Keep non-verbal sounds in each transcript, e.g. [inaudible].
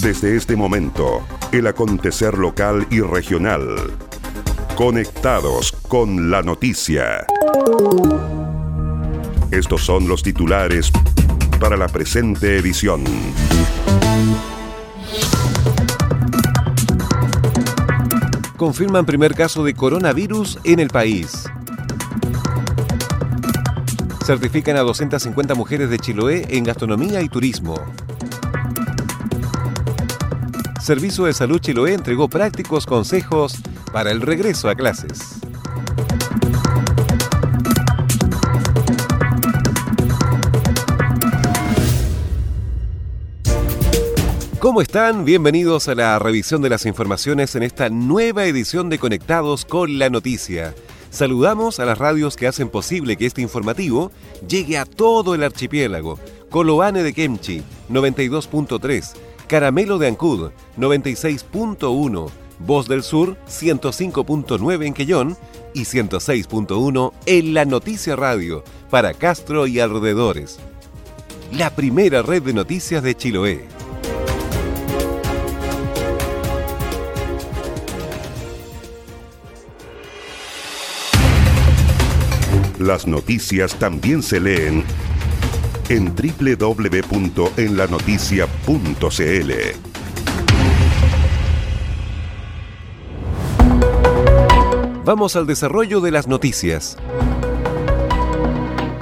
Desde este momento, el acontecer local y regional. Conectados con la noticia. Estos son los titulares para la presente edición. Confirman primer caso de coronavirus en el país. Certifican a 250 mujeres de Chiloé en gastronomía y turismo. Servicio de Salud Chiloé entregó prácticos consejos para el regreso a clases. ¿Cómo están? Bienvenidos a la revisión de las informaciones en esta nueva edición de Conectados con la Noticia. Saludamos a las radios que hacen posible que este informativo llegue a todo el archipiélago. Coloane de Kemchi, 92.3, Caramelo de Ancud, 96.1, Voz del Sur, 105.9 en Quellón y 106.1 en La Noticia Radio, para Castro y alrededores. La primera red de noticias de Chiloé. Las noticias también se leen en www.enlanoticia.cl. Vamos al desarrollo de las noticias.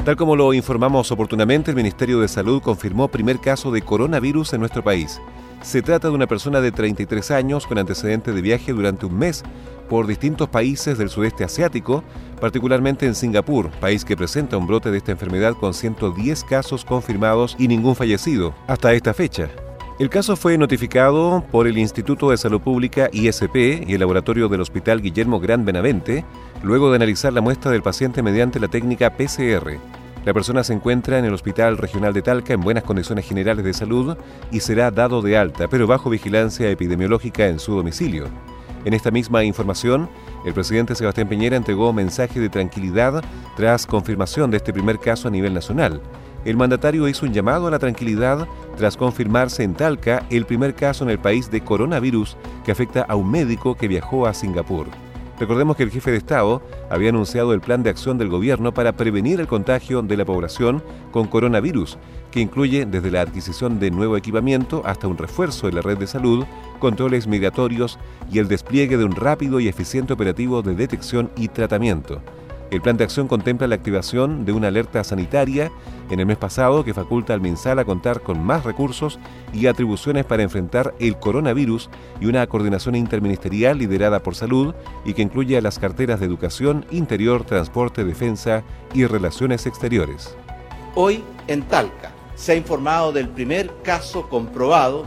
Tal como lo informamos oportunamente, el Ministerio de Salud confirmó primer caso de coronavirus en nuestro país. Se trata de una persona de 33 años con antecedente de viaje durante un mes por distintos países del sudeste asiático, particularmente en Singapur, país que presenta un brote de esta enfermedad con 110 casos confirmados y ningún fallecido hasta esta fecha. El caso fue notificado por el Instituto de Salud Pública ISP y el laboratorio del Hospital Guillermo Gran Benavente, luego de analizar la muestra del paciente mediante la técnica PCR. La persona se encuentra en el Hospital Regional de Talca en buenas condiciones generales de salud y será dado de alta, pero bajo vigilancia epidemiológica en su domicilio. En esta misma información, el presidente Sebastián Piñera entregó mensaje de tranquilidad tras confirmación de este primer caso a nivel nacional. El mandatario hizo un llamado a la tranquilidad tras confirmarse en Talca el primer caso en el país de coronavirus que afecta a un médico que viajó a Singapur. Recordemos que el jefe de Estado había anunciado el plan de acción del gobierno para prevenir el contagio de la población con coronavirus, que incluye desde la adquisición de nuevo equipamiento hasta un refuerzo de la red de salud, controles migratorios y el despliegue de un rápido y eficiente operativo de detección y tratamiento. El plan de acción contempla la activación de una alerta sanitaria en el mes pasado que faculta al MinSal a contar con más recursos y atribuciones para enfrentar el coronavirus y una coordinación interministerial liderada por salud y que incluye a las carteras de educación, interior, transporte, defensa y relaciones exteriores. Hoy en Talca se ha informado del primer caso comprobado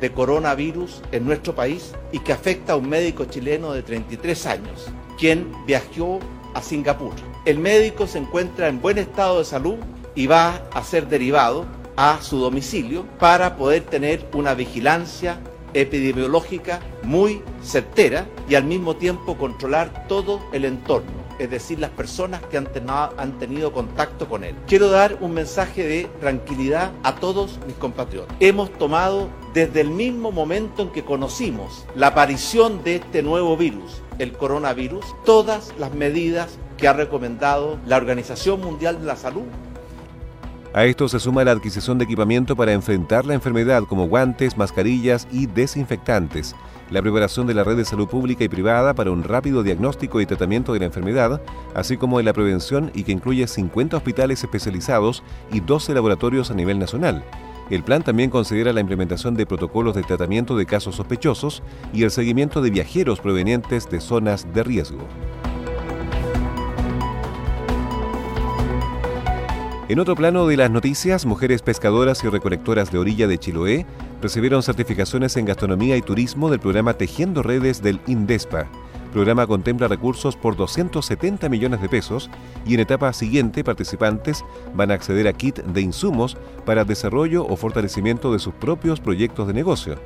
de coronavirus en nuestro país y que afecta a un médico chileno de 33 años, quien viajó a Singapur. El médico se encuentra en buen estado de salud y va a ser derivado a su domicilio para poder tener una vigilancia epidemiológica muy certera y al mismo tiempo controlar todo el entorno es decir, las personas que han, han, tenido contacto con él. Quiero dar un mensaje de tranquilidad a todos mis compatriotas. Hemos tomado desde el mismo momento en que conocimos la aparición de este nuevo virus, el coronavirus, todas las medidas que ha recomendado la Organización Mundial de la Salud a esto se suma la adquisición de equipamiento para enfrentar la enfermedad como guantes, mascarillas y desinfectantes, la preparación de la red de salud pública y privada para un rápido diagnóstico y tratamiento de la enfermedad, así como de la prevención y que incluye 50 hospitales especializados y 12 laboratorios a nivel nacional. El plan también considera la implementación de protocolos de tratamiento de casos sospechosos y el seguimiento de viajeros provenientes de zonas de riesgo. En otro plano de las noticias, mujeres pescadoras y recolectoras de orilla de Chiloé recibieron certificaciones en gastronomía y turismo del programa Tejiendo Redes del INDESPA. Programa contempla recursos por 270 millones de pesos y en etapa siguiente participantes van a acceder a kit de insumos para desarrollo o fortalecimiento de sus propios proyectos de negocio.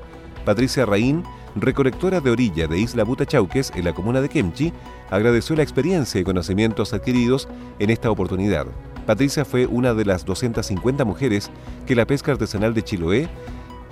Patricia Raín, recolectora de orilla de Isla Butachauques en la comuna de Kemchi, agradeció la experiencia y conocimientos adquiridos en esta oportunidad. Patricia fue una de las 250 mujeres que la pesca artesanal de Chiloé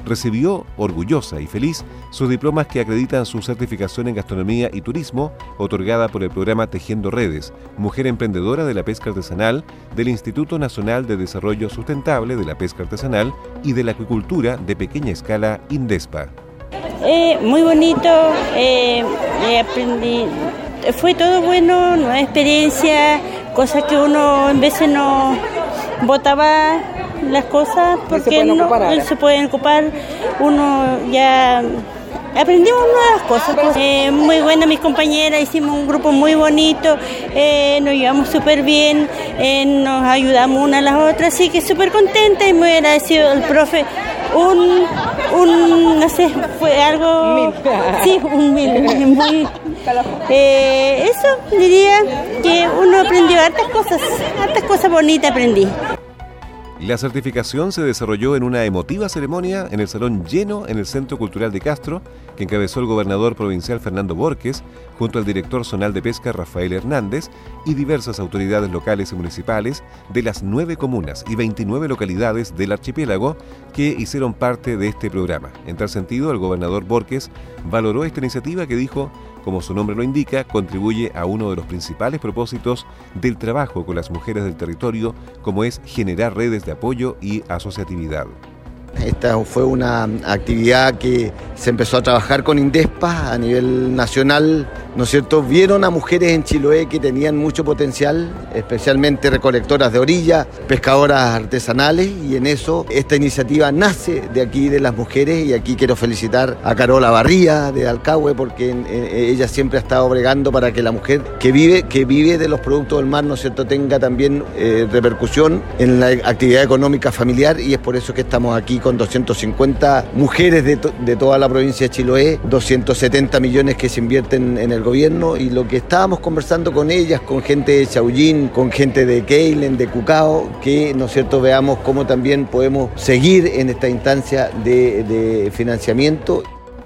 recibió, orgullosa y feliz, sus diplomas que acreditan su certificación en gastronomía y turismo, otorgada por el programa Tejiendo Redes, Mujer Emprendedora de la Pesca Artesanal, del Instituto Nacional de Desarrollo Sustentable de la Pesca Artesanal y de la Acuicultura de Pequeña Escala, INDESPA. Eh, muy bonito, eh, aprendí, fue todo bueno, nueva experiencia, cosas que uno en veces no votaba las cosas porque no se pueden ocupar, uno ya aprendimos nuevas cosas. Pues. Eh, muy buena mis compañeras, hicimos un grupo muy bonito, eh, nos llevamos súper bien, eh, nos ayudamos una a las otras, así que súper contenta y muy agradecido al profe. Un, un, no sé, fue algo... [laughs] Sí, un mil, [laughs] muy... eso diría que uno aprendió hartas cosas, hartas cosas bonitas aprendí. La certificación se desarrolló en una emotiva ceremonia en el salón lleno en el Centro Cultural de Castro, que encabezó el gobernador provincial Fernando Borges, junto al director zonal de pesca Rafael Hernández y diversas autoridades locales y municipales de las nueve comunas y 29 localidades del archipiélago que hicieron parte de este programa. En tal sentido, el gobernador Borges valoró esta iniciativa que dijo como su nombre lo indica, contribuye a uno de los principales propósitos del trabajo con las mujeres del territorio, como es generar redes de apoyo y asociatividad. Esta fue una actividad que se empezó a trabajar con Indespa a nivel nacional, ¿no es cierto? Vieron a mujeres en Chiloé que tenían mucho potencial, especialmente recolectoras de orilla, pescadoras artesanales, y en eso esta iniciativa nace de aquí, de las mujeres, y aquí quiero felicitar a Carola Barría de Alcahue, porque ella siempre ha estado bregando para que la mujer que vive, que vive de los productos del mar, ¿no es cierto?, tenga también eh, repercusión en la actividad económica familiar, y es por eso que estamos aquí con 250 mujeres de, de, toda la provincia de Chiloé, 270 millones que se invierten en el gobierno y lo que estábamos conversando con ellas, con gente de Chaullín, con gente de Keilen, de Cucao, que, ¿no cierto?, veamos cómo también podemos seguir en esta instancia de financiamiento.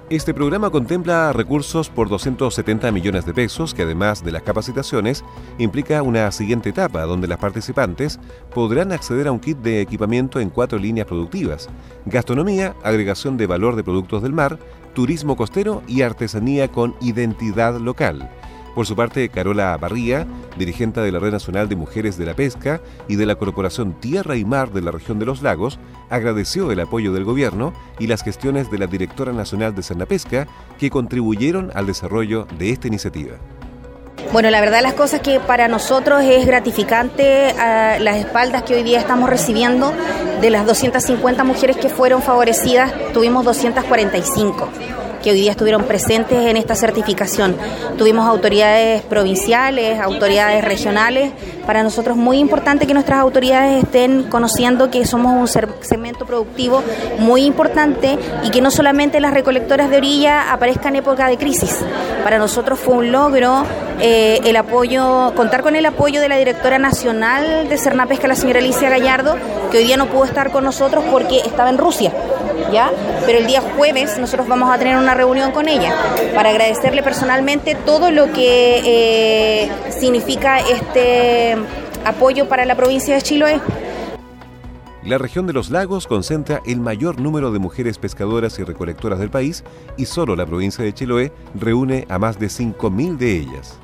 Este programa contempla recursos por 270 millones de pesos que además de las capacitaciones implica una siguiente etapa donde las participantes podrán acceder a un kit de equipamiento en cuatro líneas productivas, gastronomía, agregación de valor de productos del mar, turismo costero y artesanía con identidad local. Por su parte, Carola Barría, dirigente de la Red Nacional de Mujeres de la Pesca y de la Corporación Tierra y Mar de la región de los lagos, agradeció el apoyo del gobierno y las gestiones de la Directora Nacional de Pesca que contribuyeron al desarrollo de esta iniciativa. Bueno, la verdad las cosas que para nosotros es gratificante las espaldas que hoy día estamos recibiendo de las 250 mujeres que fueron favorecidas, tuvimos 245 que hoy día estuvieron presentes en esta certificación. Tuvimos autoridades provinciales, autoridades regionales. Para nosotros es muy importante que nuestras autoridades estén conociendo que somos un segmento productivo muy importante y que no solamente las recolectoras de orilla aparezcan en época de crisis. Para nosotros fue un logro eh, el apoyo, contar con el apoyo de la directora nacional de Cernapesca, la señora Alicia Gallardo, que hoy día no pudo estar con nosotros porque estaba en Rusia. ¿Ya? Pero el día jueves nosotros vamos a tener una reunión con ella para agradecerle personalmente todo lo que eh, significa este apoyo para la provincia de Chiloé. La región de los lagos concentra el mayor número de mujeres pescadoras y recolectoras del país y solo la provincia de Chiloé reúne a más de 5.000 de ellas.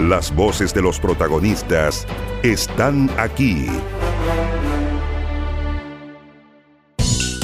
Las voces de los protagonistas están aquí.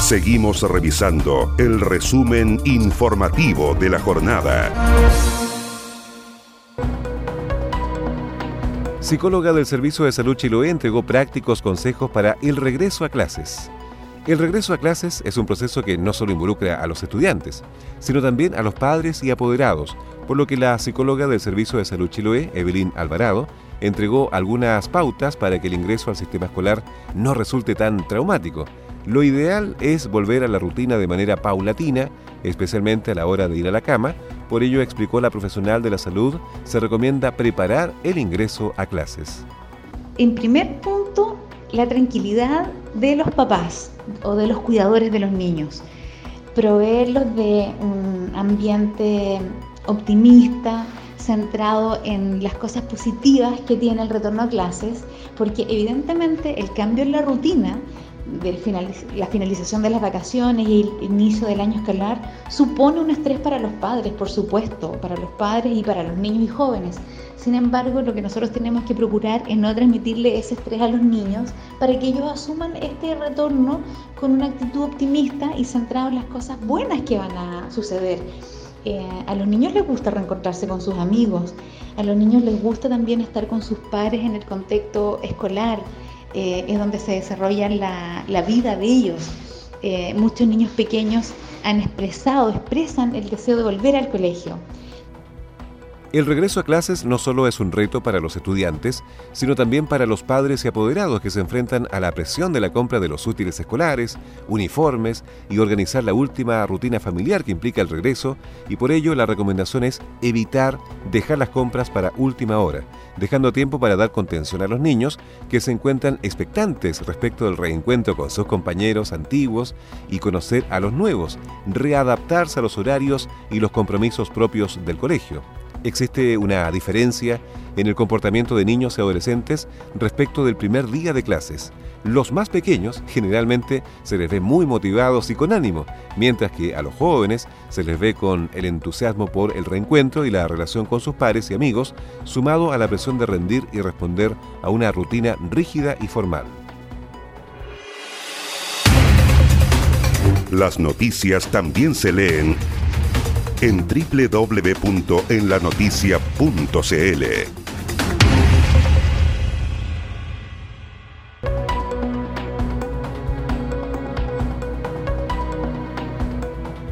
Seguimos revisando el resumen informativo de la jornada. Psicóloga del Servicio de Salud Chiloé entregó prácticos consejos para el regreso a clases. El regreso a clases es un proceso que no solo involucra a los estudiantes, sino también a los padres y apoderados, por lo que la psicóloga del Servicio de Salud Chiloé, Evelyn Alvarado, entregó algunas pautas para que el ingreso al sistema escolar no resulte tan traumático lo ideal es volver a la rutina de manera paulatina, especialmente a la hora de ir a la cama, Por ello, explicó la profesional de la salud, se recomienda preparar el ingreso a clases. En primer punto, la tranquilidad de los papás o de los cuidadores de los niños. Proveerlos de un ambiente optimista, centrado en las cosas positivas que tiene el retorno a clases, porque evidentemente el cambio en la rutina de la finalización de las vacaciones y el inicio del año escolar supone un estrés para los padres, por supuesto, para los padres y para los niños y jóvenes. Sin embargo, lo que nosotros tenemos que procurar es no transmitirle ese estrés a los niños para que ellos asuman este retorno con una actitud optimista y centrado en las cosas buenas que van a suceder. Eh, a los niños les gusta reencontrarse con sus amigos, a los niños les gusta también estar con sus padres en el contexto escolar, eh, es donde se desarrolla la, vida de ellos. Eh, muchos niños pequeños han expresado, expresan el deseo de volver al colegio. El regreso a clases no solo es un reto para los estudiantes, sino también para los padres y apoderados que se enfrentan a la presión de la compra de los útiles escolares, uniformes y organizar la última rutina familiar que implica el regreso, y por ello la recomendación es evitar dejar las compras para última hora, dejando tiempo para dar contención a los niños que se encuentran expectantes respecto del reencuentro con sus compañeros antiguos y conocer a los nuevos, readaptarse a los horarios y los compromisos propios del colegio existe una diferencia en el comportamiento de niños y adolescentes respecto del primer día de clases. Los más pequeños generalmente se les ve muy motivados y con ánimo, mientras que a los jóvenes se les ve con el entusiasmo por el reencuentro y la relación con sus pares y amigos, sumado a la presión de rendir y responder a una rutina rígida y formal. Las noticias también se leen en www.enlanoticia.cl.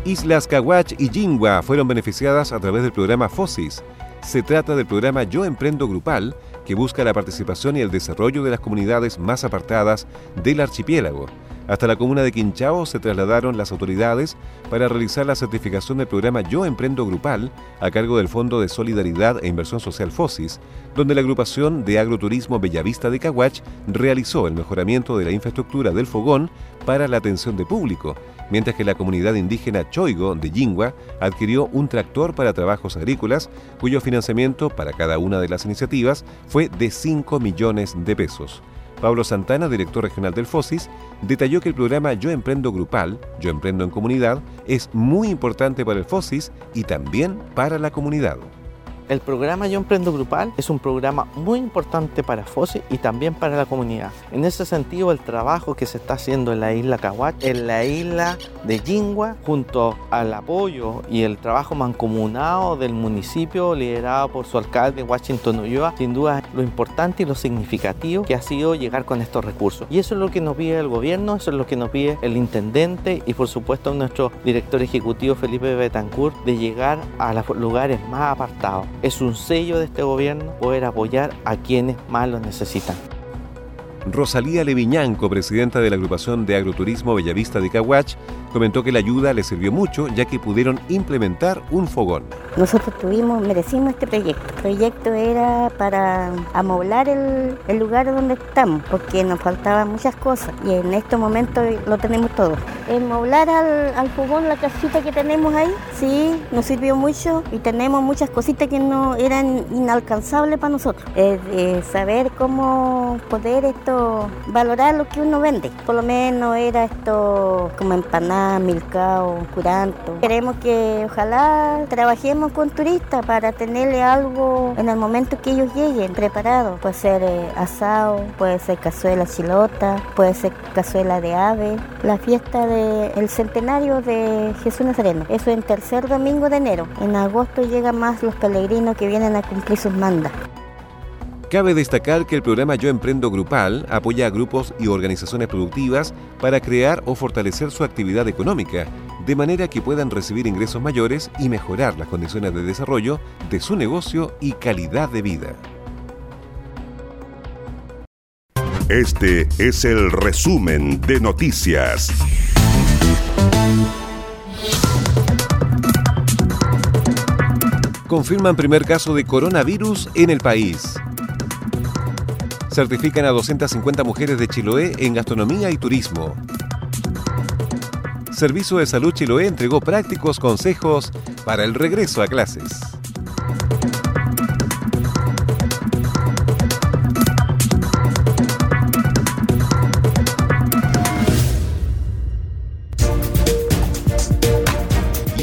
Islas Caguach y Jingua fueron beneficiadas a través del programa FOSIS. Se trata del programa Yo Emprendo Grupal, que busca la participación y el desarrollo de las comunidades más apartadas del archipiélago. Hasta la comuna de Quinchao se trasladaron las autoridades para realizar la certificación del programa Yo Emprendo Grupal a cargo del Fondo de Solidaridad e Inversión Social FOSIS, donde la agrupación de agroturismo Bellavista de Caguach realizó el mejoramiento de la infraestructura del fogón para la atención de público, mientras que la comunidad indígena Choigo de Yingua adquirió un tractor para trabajos agrícolas, cuyo financiamiento para cada una de las iniciativas fue de 5 millones de pesos. Pablo Santana, director regional del FOSIS, detalló que el programa Yo Emprendo Grupal, Yo Emprendo en Comunidad, es muy importante para el FOSIS y también para la comunidad. El programa Yo Emprendo Grupal es un programa muy importante para FOSI y también para la comunidad. En ese sentido, el trabajo que se está haciendo en la isla Cahuach, en la isla de Yingua, junto al apoyo y el trabajo mancomunado del municipio liderado por su alcalde Washington Ulloa, sin duda lo importante y lo significativo que ha sido llegar con estos recursos. Y eso es lo que nos pide el gobierno, eso es lo que nos pide el intendente y por supuesto nuestro director ejecutivo Felipe Betancourt de llegar a los lugares más apartados. Es un sello de este gobierno poder apoyar a quienes más lo necesitan. Rosalía Leviñanco, presidenta de la agrupación de agroturismo Bellavista de Caguach, comentó que la ayuda le sirvió mucho ya que pudieron implementar un fogón. Nosotros tuvimos, merecimos este proyecto. El proyecto era para amoblar el, lugar donde estamos, porque nos faltaban muchas cosas y en estos momentos lo tenemos todo. Amoblar al, fogón la casita que tenemos ahí, sí, nos sirvió mucho y tenemos muchas cositas que no eran inalcanzables para nosotros. saber cómo poder esto, valorar lo que uno vende. Por lo menos era esto como empanadas Milcao, Curanto. Queremos que ojalá trabajemos con turistas para tenerle algo en el momento que ellos lleguen preparado. Puede ser eh, asado, puede ser cazuela chilota, puede ser cazuela de ave. La fiesta del centenario de Jesús Nazareno. Eso en tercer domingo de enero. En agosto llegan más los peregrinos que vienen a cumplir sus mandas. Cabe destacar que el programa Yo Emprendo Grupal apoya a grupos y organizaciones productivas para crear o fortalecer su actividad económica, de manera que puedan recibir ingresos mayores y mejorar las condiciones de desarrollo de su negocio y calidad de vida. Este es el resumen de noticias. confirman primer caso de coronavirus en el país. Certifican a 250 mujeres de Chiloé en gastronomía y turismo. Servicio de Salud Chiloé entregó prácticos consejos para el regreso a clases.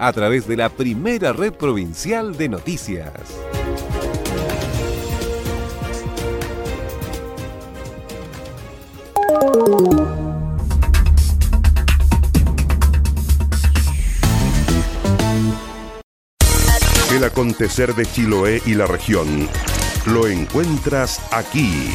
a través de la primera red provincial de noticias. El acontecer de Chiloé y la región lo encuentras aquí.